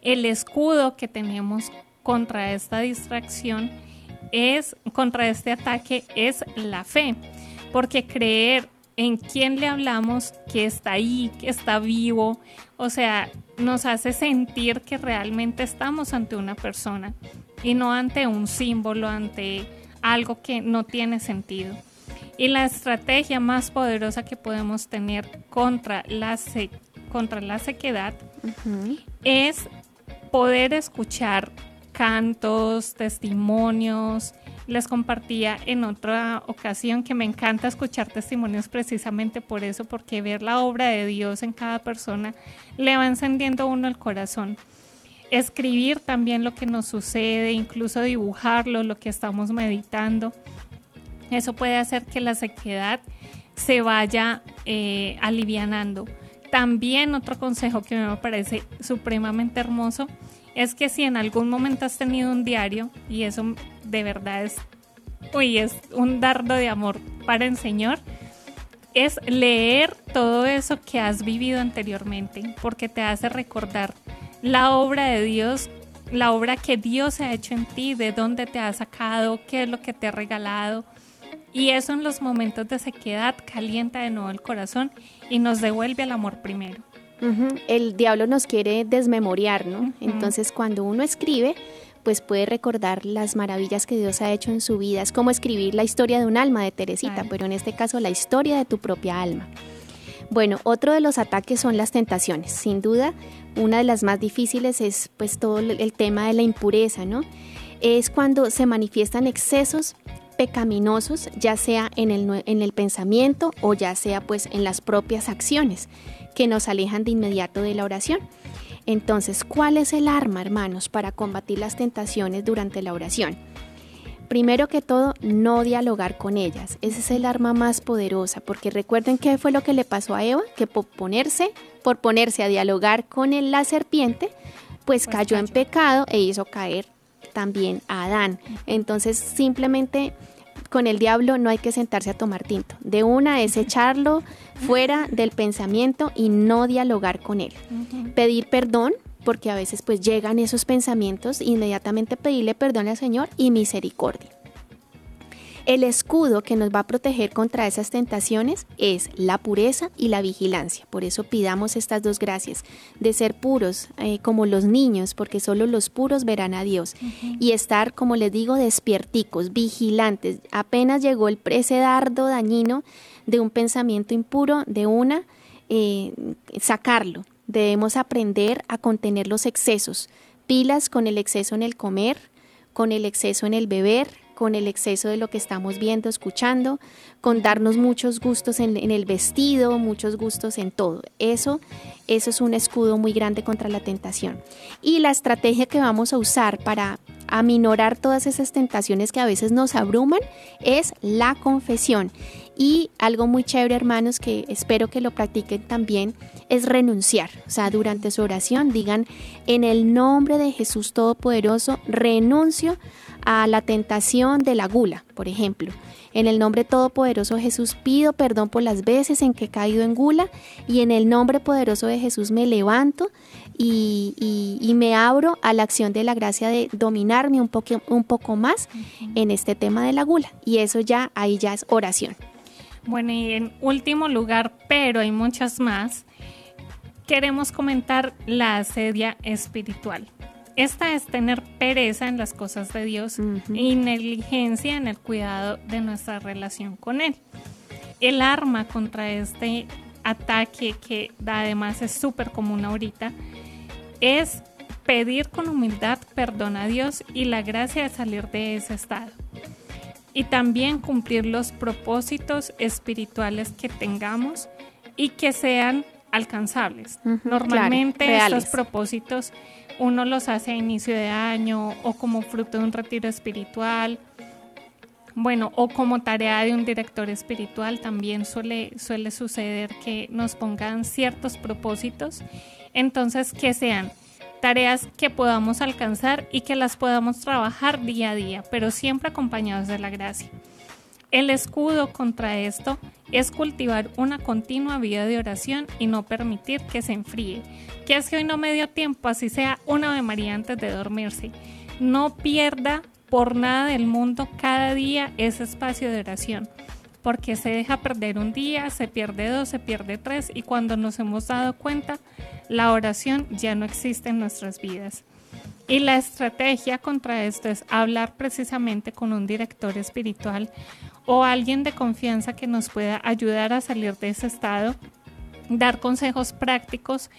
el escudo que tenemos contra esta distracción es, contra este ataque, es la fe. Porque creer en quién le hablamos, que está ahí, que está vivo, o sea, nos hace sentir que realmente estamos ante una persona y no ante un símbolo, ante algo que no tiene sentido. Y la estrategia más poderosa que podemos tener contra la, contra la sequedad es poder escuchar cantos, testimonios. Les compartía en otra ocasión que me encanta escuchar testimonios precisamente por eso, porque ver la obra de Dios en cada persona le va encendiendo uno el corazón. Escribir también lo que nos sucede, incluso dibujarlo, lo que estamos meditando. Eso puede hacer que la sequedad se vaya eh, alivianando. También otro consejo que me parece supremamente hermoso es que si en algún momento has tenido un diario, y eso de verdad es, uy, es un dardo de amor para el Señor, es leer todo eso que has vivido anteriormente, porque te hace recordar la obra de Dios, la obra que Dios ha hecho en ti, de dónde te ha sacado, qué es lo que te ha regalado. Y eso en los momentos de sequedad calienta de nuevo el corazón y nos devuelve al amor primero. El diablo nos quiere desmemoriar, ¿no? Entonces cuando uno escribe, pues puede recordar las maravillas que Dios ha hecho en su vida. Es como escribir la historia de un alma de Teresita, pero en este caso la historia de tu propia alma. Bueno, otro de los ataques son las tentaciones. Sin duda, una de las más difíciles es pues todo el tema de la impureza, ¿no? Es cuando se manifiestan excesos pecaminosos, ya sea en el, en el pensamiento o ya sea pues en las propias acciones que nos alejan de inmediato de la oración. Entonces, ¿cuál es el arma, hermanos, para combatir las tentaciones durante la oración? Primero que todo, no dialogar con ellas. Ese es el arma más poderosa, porque recuerden qué fue lo que le pasó a Eva, que por ponerse, por ponerse a dialogar con la serpiente, pues, pues cayó en pecado e hizo caer también a Adán. Entonces, simplemente con el diablo no hay que sentarse a tomar tinto. De una es echarlo fuera del pensamiento y no dialogar con él. Pedir perdón, porque a veces pues llegan esos pensamientos, inmediatamente pedirle perdón al Señor y misericordia. El escudo que nos va a proteger contra esas tentaciones es la pureza y la vigilancia. Por eso pidamos estas dos gracias, de ser puros eh, como los niños, porque solo los puros verán a Dios. Y estar, como les digo, despierticos, vigilantes. Apenas llegó el, ese dardo dañino de un pensamiento impuro, de una, eh, sacarlo. Debemos aprender a contener los excesos. Pilas con el exceso en el comer, con el exceso en el beber, con el exceso de lo que estamos viendo, escuchando, con darnos muchos gustos en, el vestido, muchos gustos en todo. Eso, eso es un escudo muy grande contra la tentación. Y la estrategia que vamos a usar para aminorar todas esas tentaciones que a veces nos abruman es la confesión. Y algo muy chévere, hermanos, que espero que lo practiquen también, es renunciar. O sea, durante su oración digan, en el nombre de Jesús Todopoderoso, renuncio a la tentación de la gula, por ejemplo. En el nombre todopoderoso de Jesús pido perdón por las veces en que he caído en gula y en el nombre poderoso de Jesús me levanto y, me abro a la acción de la gracia de dominarme un, poco, un poco más en este tema de la gula. Y eso ya, ahí ya es oración. Bueno, y en último lugar, pero hay muchas más, queremos comentar la asedia espiritual. Esta es tener pereza en las cosas de Dios y negligencia en el cuidado de nuestra relación con Él. El arma contra este ataque, que además es súper común ahorita, es pedir con humildad perdón a Dios y la gracia de salir de ese estado. Y también cumplir los propósitos espirituales que tengamos y que sean alcanzables. Normalmente estos propósitos uno los hace a inicio de año o como fruto de un retiro espiritual. Bueno, o como tarea de un director espiritual también suele, suceder que nos pongan ciertos propósitos. Entonces, que sean tareas que podamos alcanzar y que las podamos trabajar día a día, pero siempre acompañados de la gracia. El escudo contra esto es cultivar una continua vida de oración y no permitir que se enfríe. Que es que hoy no me dio tiempo, así sea una de María antes de dormirse. No pierda por nada del mundo cada día ese espacio de oración, porque se deja perder un día, se pierde dos, se pierde tres y cuando nos hemos dado cuenta, la oración ya no existe en nuestras vidas. Y la estrategia contra esto es hablar precisamente con un director espiritual o alguien de confianza que nos pueda ayudar a salir de ese estado, dar consejos prácticos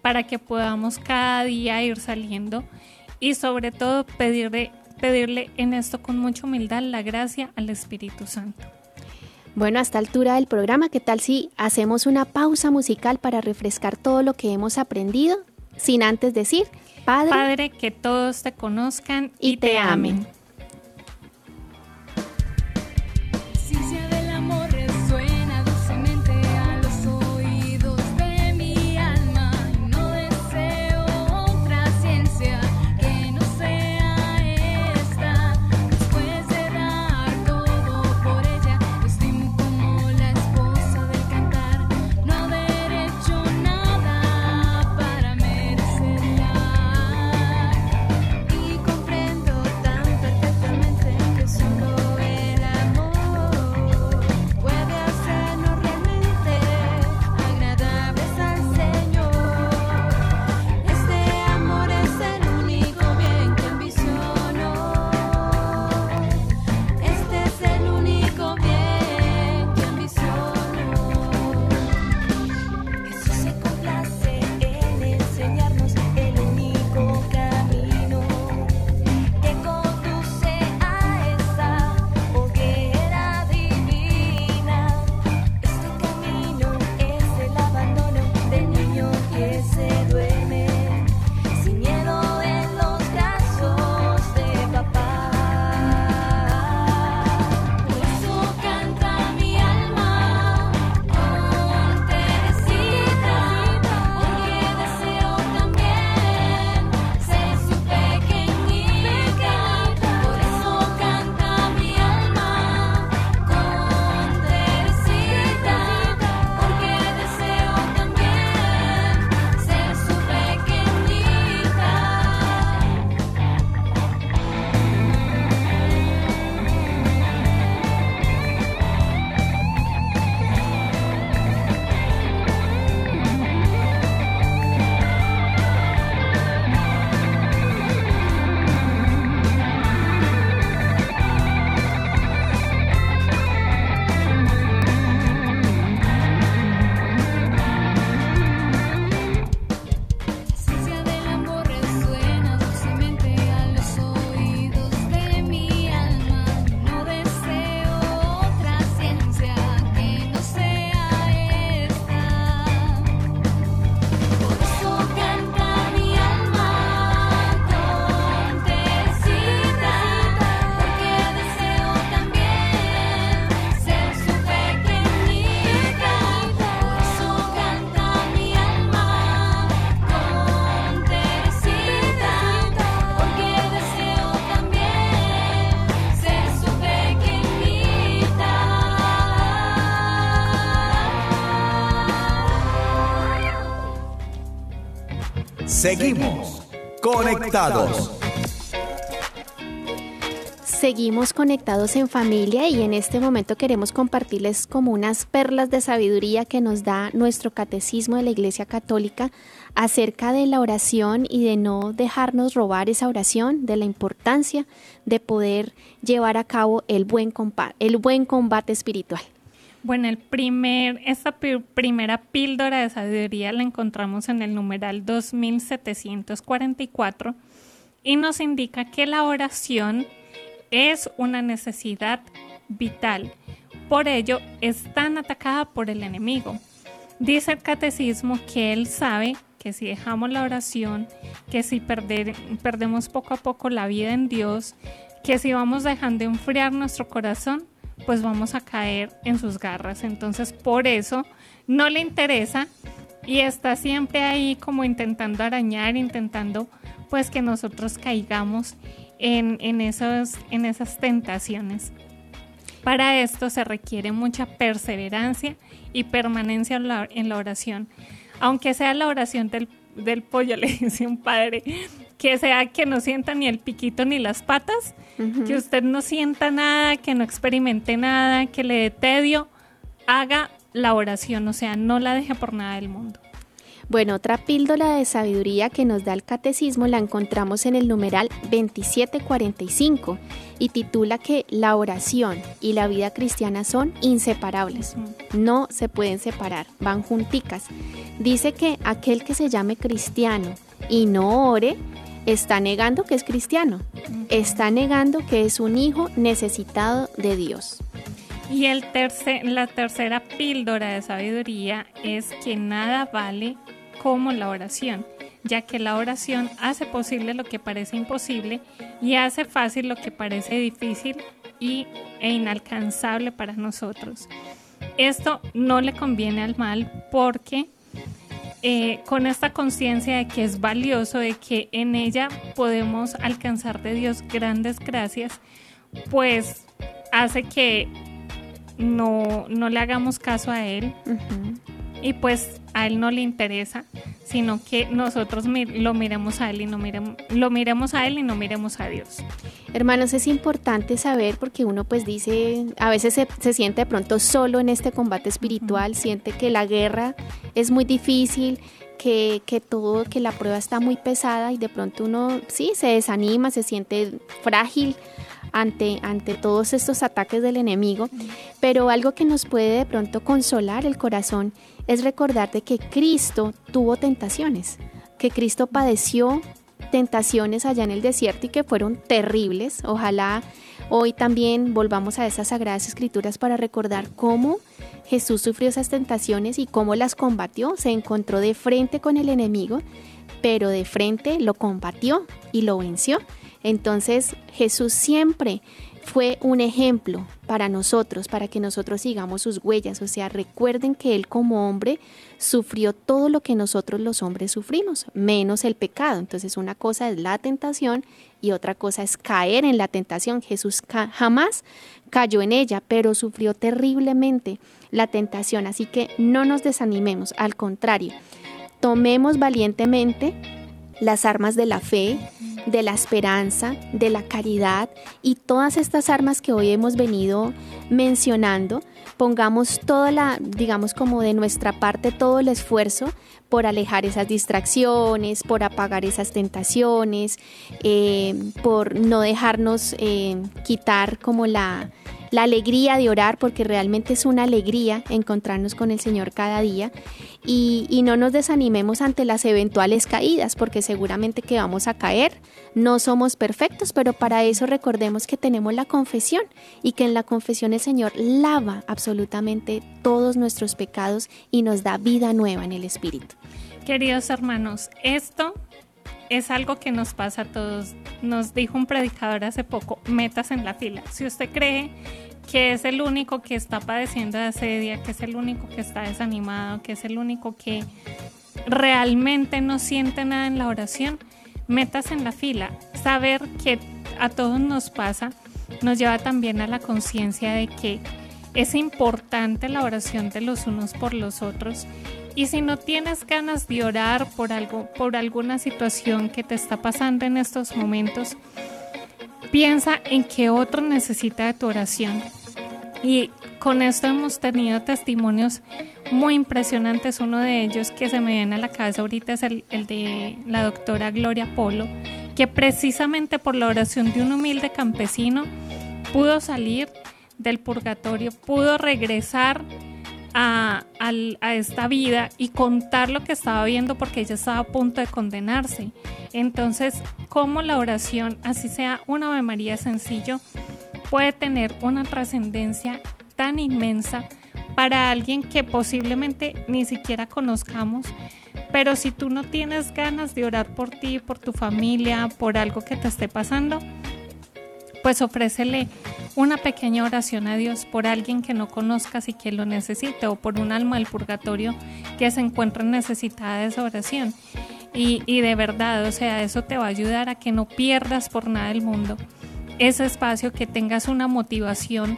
para que podamos cada día ir saliendo y sobre todo pedirle, pedirle en esto con mucha humildad la gracia al Espíritu Santo. Bueno, a esta altura del programa, ¿qué tal si hacemos una pausa musical para refrescar todo lo que hemos aprendido? Sin antes decir, Padre, Padre que todos te conozcan y, te, amen. Seguimos conectados. Seguimos conectados en familia y en este momento queremos compartirles como unas perlas de sabiduría que nos da nuestro catecismo de la Iglesia Católica acerca de la oración y de no dejarnos robar esa oración, de la importancia de poder llevar a cabo el buen combate, espiritual. Bueno, el primer, esta primera píldora de sabiduría la encontramos en el numeral 2744 y nos indica que la oración es una necesidad vital. Por ello, es tan atacada por el enemigo. Dice el catecismo que él sabe que si dejamos la oración, que si perdemos poco a poco la vida en Dios, que si vamos dejando enfriar nuestro corazón, pues vamos a caer en sus garras. Entonces, por eso no le interesa y está siempre ahí como intentando arañar, intentando pues que nosotros caigamos en, esos, en esas tentaciones. Para esto se requiere mucha perseverancia y permanencia en la, oración. Aunque sea la oración del, del pollo, le dice un padre, que sea que no sienta ni el piquito ni las patas, que usted no sienta nada, que no experimente nada, que le dé tedio, haga la oración, o sea, no la deje por nada del mundo. Bueno, otra píldora de sabiduría que nos da el catecismo la encontramos en el numeral 2745 y titula que la oración y la vida cristiana son inseparables. No se pueden separar, van junticas. Dice que aquel que se llame cristiano y no ore, está negando que es cristiano, está negando que es un hijo necesitado de Dios. Y el la tercera píldora de sabiduría es que nada vale como la oración, ya que la oración hace posible lo que parece imposible y hace fácil lo que parece difícil y, e inalcanzable para nosotros. Esto no le conviene al mal porque eh, con esta conciencia de que es valioso, de que en ella podemos alcanzar de Dios grandes gracias, pues hace que no, le hagamos caso a Él y pues a él no le interesa, sino que nosotros lo miremos a él y no miremos, lo miremos a él y no miremos a Dios. Hermanos, es importante saber porque uno pues dice, a veces se, siente de pronto solo en este combate espiritual, siente que la guerra es muy difícil, que, que, todo, que la prueba está muy pesada y de pronto uno sí se desanima, se siente frágil ante, ante todos estos ataques del enemigo, pero algo que nos puede de pronto consolar el corazón es recordarte que Cristo tuvo tentaciones, que Cristo padeció tentaciones allá en el desierto y que fueron terribles. Ojalá hoy también volvamos a esas sagradas escrituras para recordar cómo Jesús sufrió esas tentaciones y cómo las combatió. Se encontró de frente con el enemigo, pero de frente lo combatió y lo venció. Entonces Jesús siempre fue un ejemplo para nosotros, para que nosotros sigamos sus huellas. O sea, recuerden que Él como hombre sufrió todo lo que nosotros los hombres sufrimos, menos el pecado. Entonces una cosa es la tentación y otra cosa es caer en la tentación. Jesús jamás cayó en ella, pero sufrió terriblemente la tentación. Así que no nos desanimemos, al contrario, tomemos valientemente las armas de la fe, de la esperanza, de la caridad y todas estas armas que hoy hemos venido mencionando, pongamos toda la, digamos como de nuestra parte, todo el esfuerzo por alejar esas distracciones, por apagar esas tentaciones, eh, por no dejarnos eh, quitar como la, la alegría de orar, porque realmente es una alegría encontrarnos con el Señor cada día y, no nos desanimemos ante las eventuales caídas, porque seguramente que vamos a caer, no somos perfectos, pero para eso recordemos que tenemos la confesión y que en la confesión el Señor lava absolutamente todos nuestros pecados y nos da vida nueva en el Espíritu. Queridos hermanos, esto es algo que nos pasa a todos. Nos dijo un predicador hace poco, metas en la fila. Si usted cree que es el único que está padeciendo de asedia, que es el único que está desanimado, que es el único que realmente no siente nada en la oración, metas en la fila. Saber que a todos nos pasa nos lleva también a la conciencia de que es importante la oración de los unos por los otros Y si no tienes ganas de orar por algo, por alguna situación que te está pasando en estos momentos, piensa en que otro necesita de tu oración. Y con esto hemos tenido testimonios muy impresionantes. Uno de ellos que se me viene a la cabeza ahorita es el, el de la doctora Gloria Polo, que precisamente por la oración de un humilde campesino pudo salir del purgatorio, pudo regresar a, esta vida y contar lo que estaba viendo porque ella estaba a punto de condenarse. Entonces, como la oración, así sea una Ave María sencillo, puede tener una trascendencia tan inmensa para alguien que posiblemente ni siquiera conozcamos, pero si tú no tienes ganas de orar por ti, por tu familia, por algo que te esté pasando, pues ofrécele una pequeña oración a Dios por alguien que no conozcas y que lo necesite o por un alma del purgatorio que se encuentre necesitada de esa oración. Y, y de verdad, o sea, eso te va a ayudar a que no pierdas por nada del mundo ese espacio, que tengas una motivación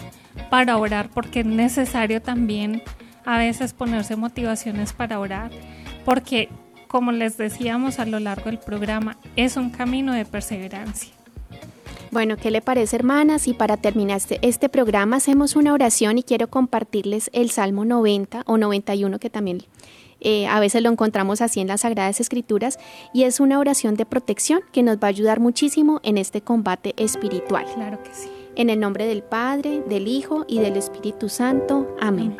para orar, porque es necesario también a veces ponerse motivaciones para orar, porque como les decíamos a lo largo del programa, es un camino de perseverancia. Bueno, ¿qué le parece, hermanas? Y para terminar este, este, programa hacemos una oración y quiero compartirles el Salmo 90 o 91 que también eh, a veces lo encontramos así en las Sagradas Escrituras y es una oración de protección que nos va a ayudar muchísimo en este combate espiritual. Claro que sí. En el nombre del Padre, del Hijo y del Espíritu Santo. Amén.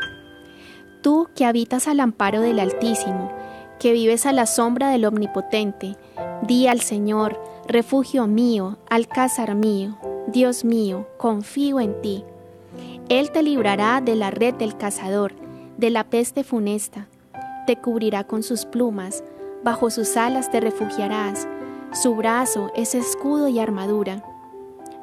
Tú que habitas al amparo del Altísimo, que vives a la sombra del Omnipotente, di al Señor, refugio mío, alcázar mío, Dios mío, confío en ti. Él te librará de la red del cazador, de la peste funesta. Te cubrirá con sus plumas, bajo sus alas te refugiarás. Su brazo es escudo y armadura.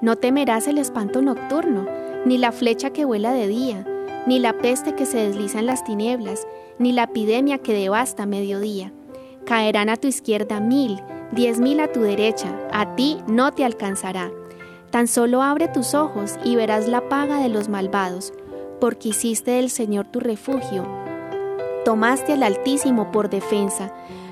No temerás el espanto nocturno, ni la flecha que vuela de día, ni la peste que se desliza en las tinieblas, ni la epidemia que devasta mediodía. Caerán a tu izquierda mil, diez mil a tu derecha, a ti no te alcanzará. Tan solo abre tus ojos y verás la paga de los malvados, porque hiciste del Señor tu refugio. Tomaste al Altísimo por defensa.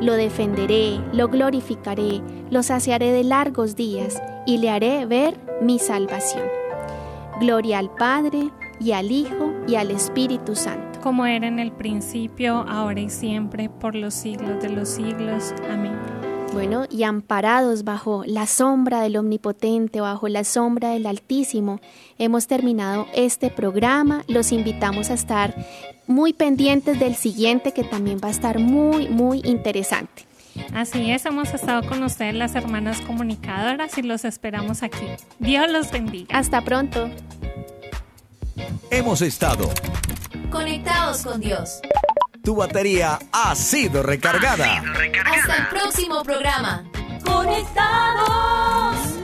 lo defenderé, lo glorificaré, lo saciaré de largos días y le haré ver mi salvación. Gloria al Padre y al Hijo y al Espíritu Santo. Como era en el principio, ahora y siempre, por los siglos de los siglos. Amén. Bueno, y amparados bajo la sombra del Omnipotente, bajo la sombra del Altísimo, hemos terminado este programa. Los invitamos a estar muy pendientes del siguiente que también va a estar muy, muy interesante. Así es, hemos estado con ustedes las hermanas comunicadoras y los esperamos aquí. Dios los bendiga. Hasta pronto. Hemos estado conectados con Dios. Tu batería ha sido recargada. Hasta el próximo programa. Conectados.